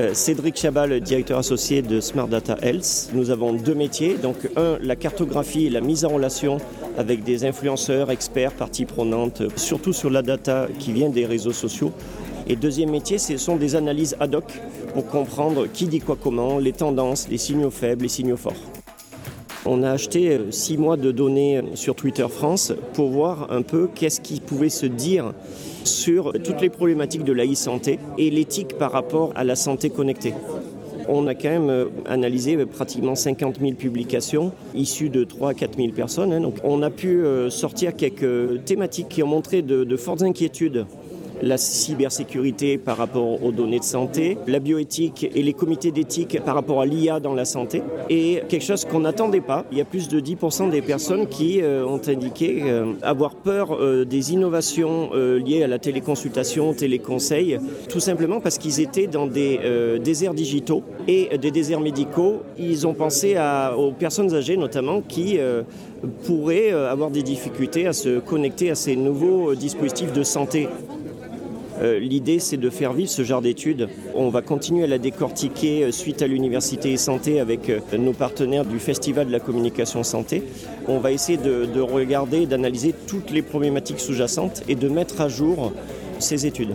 Euh, Cédric Chabal, directeur associé de Smart Data Health. Nous avons deux métiers. Donc, un, la cartographie et la mise en relation avec des influenceurs, experts, parties prenantes, surtout sur la data qui vient des réseaux sociaux. Et deuxième métier, ce sont des analyses ad hoc pour comprendre qui dit quoi comment, les tendances, les signaux faibles, les signaux forts. On a acheté euh, six mois de données sur Twitter France pour voir un peu qu'est-ce qui pouvait se dire sur toutes les problématiques de la e-santé et l'éthique par rapport à la santé connectée. On a quand même euh, analysé pratiquement 50 000 publications issues de 3 à 4 000 personnes. Hein. Donc on a pu sortir quelques thématiques qui ont montré de fortes inquiétudes la cybersécurité par rapport aux données de santé, la bioéthique et les comités d'éthique par rapport à l'IA dans la santé. Et quelque chose qu'on n'attendait pas, il y a plus de 10% des personnes qui euh, ont indiqué euh, avoir peur euh, des innovations liées à la téléconsultation, téléconseil, tout simplement parce qu'ils étaient dans des déserts digitaux et des déserts médicaux. Ils ont pensé aux personnes âgées notamment qui pourraient avoir des difficultés à se connecter à ces nouveaux dispositifs de santé euh, l'idée, c'est de faire vivre ce genre d'études. On va continuer à la décortiquer euh, suite à l'Université Santé avec euh, nos partenaires du Festival de la communication santé. On va essayer de, de regarder, d'analyser toutes les problématiques sous-jacentes et de mettre à jour ces études.